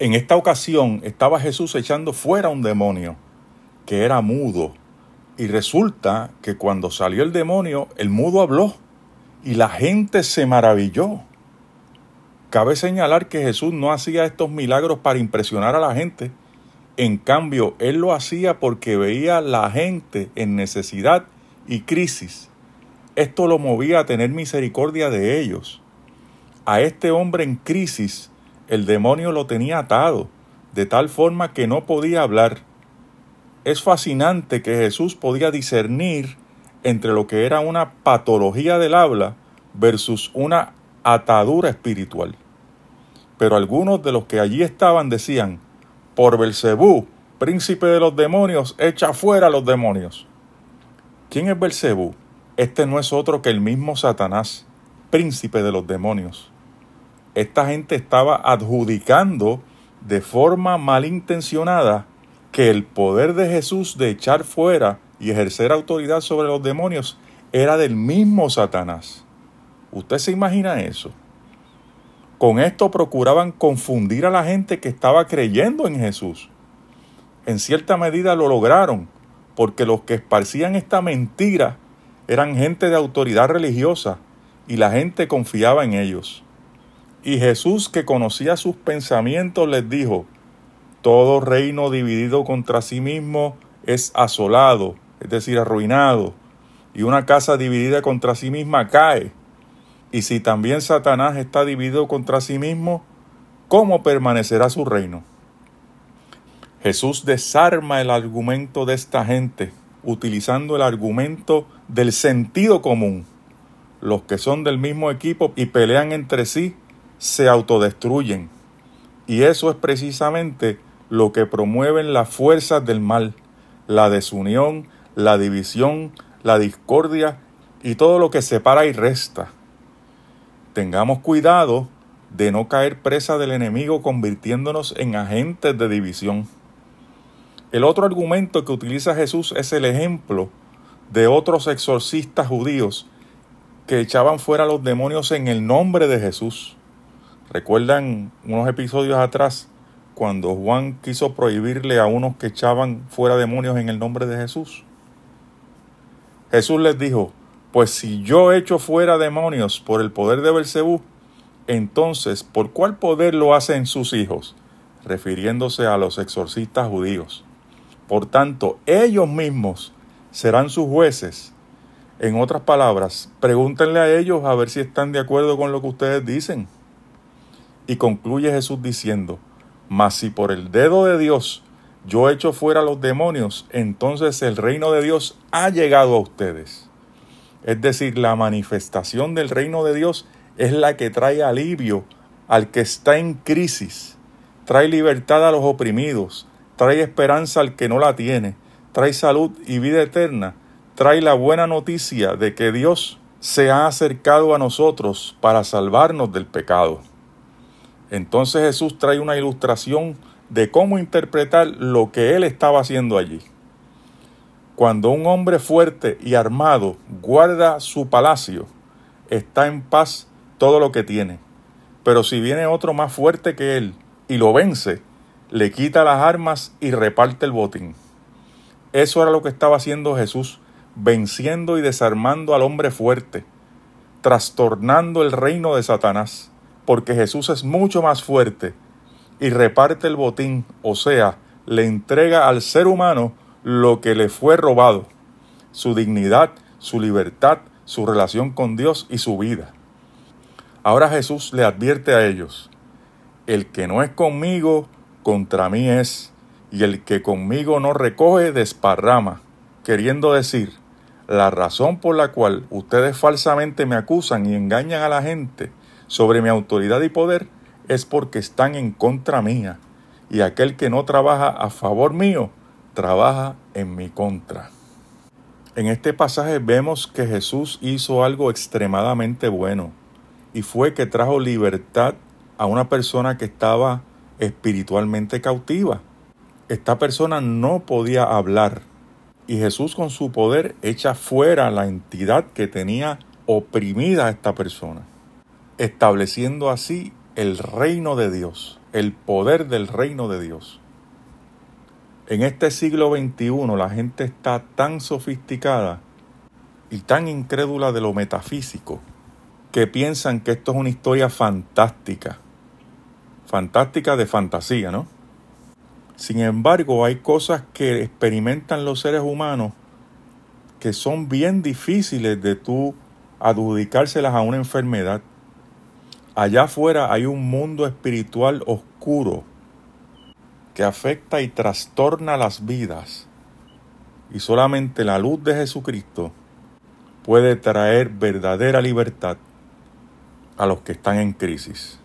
En esta ocasión estaba Jesús echando fuera un demonio que era mudo. Y resulta que cuando salió el demonio, el mudo habló y la gente se maravilló. Cabe señalar que Jesús no hacía estos milagros para impresionar a la gente. En cambio, Él lo hacía porque veía la gente en necesidad y crisis. Esto lo movía a tener misericordia de ellos. A este hombre en crisis el demonio lo tenía atado, de tal forma que no podía hablar. Es fascinante que Jesús podía discernir entre lo que era una patología del habla versus una atadura espiritual. Pero algunos de los que allí estaban decían, por Belcebú, príncipe de los demonios, echa fuera a los demonios. ¿Quién es Belcebú? Este no es otro que el mismo Satanás, príncipe de los demonios esta gente estaba adjudicando de forma malintencionada que el poder de Jesús de echar fuera y ejercer autoridad sobre los demonios era del mismo Satanás. ¿Usted se imagina eso? Con esto procuraban confundir a la gente que estaba creyendo en Jesús. En cierta medida lo lograron, porque los que esparcían esta mentira eran gente de autoridad religiosa y la gente confiaba en ellos. Y Jesús, que conocía sus pensamientos, les dijo, todo reino dividido contra sí mismo es asolado, es decir, arruinado, y una casa dividida contra sí misma cae. Y si también Satanás está dividido contra sí mismo, ¿cómo permanecerá su reino? Jesús desarma el argumento de esta gente utilizando el argumento del sentido común. Los que son del mismo equipo y pelean entre sí se autodestruyen. Y eso es precisamente lo que promueven las fuerzas del mal, la desunión, la división, la discordia y todo lo que separa y resta. Tengamos cuidado de no caer presa del enemigo convirtiéndonos en agentes de división. El otro argumento que utiliza Jesús es el ejemplo de otros exorcistas judíos que echaban fuera los demonios en el nombre de Jesús. ¿Recuerdan unos episodios atrás cuando Juan quiso prohibirle a unos que echaban fuera demonios en el nombre de Jesús? Jesús les dijo, pues si yo echo fuera demonios por el poder de Belcebú, entonces, ¿por cuál poder lo hacen sus hijos? refiriéndose a los exorcistas judíos. Por tanto, ellos mismos serán sus jueces. En otras palabras, pregúntenle a ellos a ver si están de acuerdo con lo que ustedes dicen. Y concluye Jesús diciendo, mas si por el dedo de Dios yo echo fuera los demonios, entonces el reino de Dios ha llegado a ustedes. Es decir, la manifestación del reino de Dios es la que trae alivio al que está en crisis, trae libertad a los oprimidos, trae esperanza al que no la tiene, trae salud y vida eterna, trae la buena noticia de que Dios se ha acercado a nosotros para salvarnos del pecado. Entonces Jesús trae una ilustración de cómo interpretar lo que él estaba haciendo allí. Cuando un hombre fuerte y armado guarda su palacio, está en paz todo lo que tiene. Pero si viene otro más fuerte que él y lo vence, le quita las armas y reparte el botín. Eso era lo que estaba haciendo Jesús, venciendo y desarmando al hombre fuerte, trastornando el reino de Satanás porque Jesús es mucho más fuerte y reparte el botín, o sea, le entrega al ser humano lo que le fue robado, su dignidad, su libertad, su relación con Dios y su vida. Ahora Jesús le advierte a ellos, el que no es conmigo, contra mí es, y el que conmigo no recoge, desparrama, queriendo decir, la razón por la cual ustedes falsamente me acusan y engañan a la gente sobre mi autoridad y poder es porque están en contra mía, y aquel que no trabaja a favor mío, trabaja en mi contra. En este pasaje vemos que Jesús hizo algo extremadamente bueno, y fue que trajo libertad a una persona que estaba espiritualmente cautiva. Esta persona no podía hablar, y Jesús con su poder echa fuera la entidad que tenía oprimida a esta persona estableciendo así el reino de Dios. el poder del reino de Dios. En este siglo XXI la gente está tan sofisticada y tan incrédula de lo metafísico que piensan que esto es una historia fantástica. Fantástica de fantasía, ¿no? Sin embargo, hay cosas que experimentan los seres humanos que son bien difíciles de tú adjudicárselas a una enfermedad. Allá afuera hay un mundo espiritual oscuro que afecta y trastorna las vidas. Y solamente la luz de Jesucristo puede traer verdadera libertad a los que están en crisis.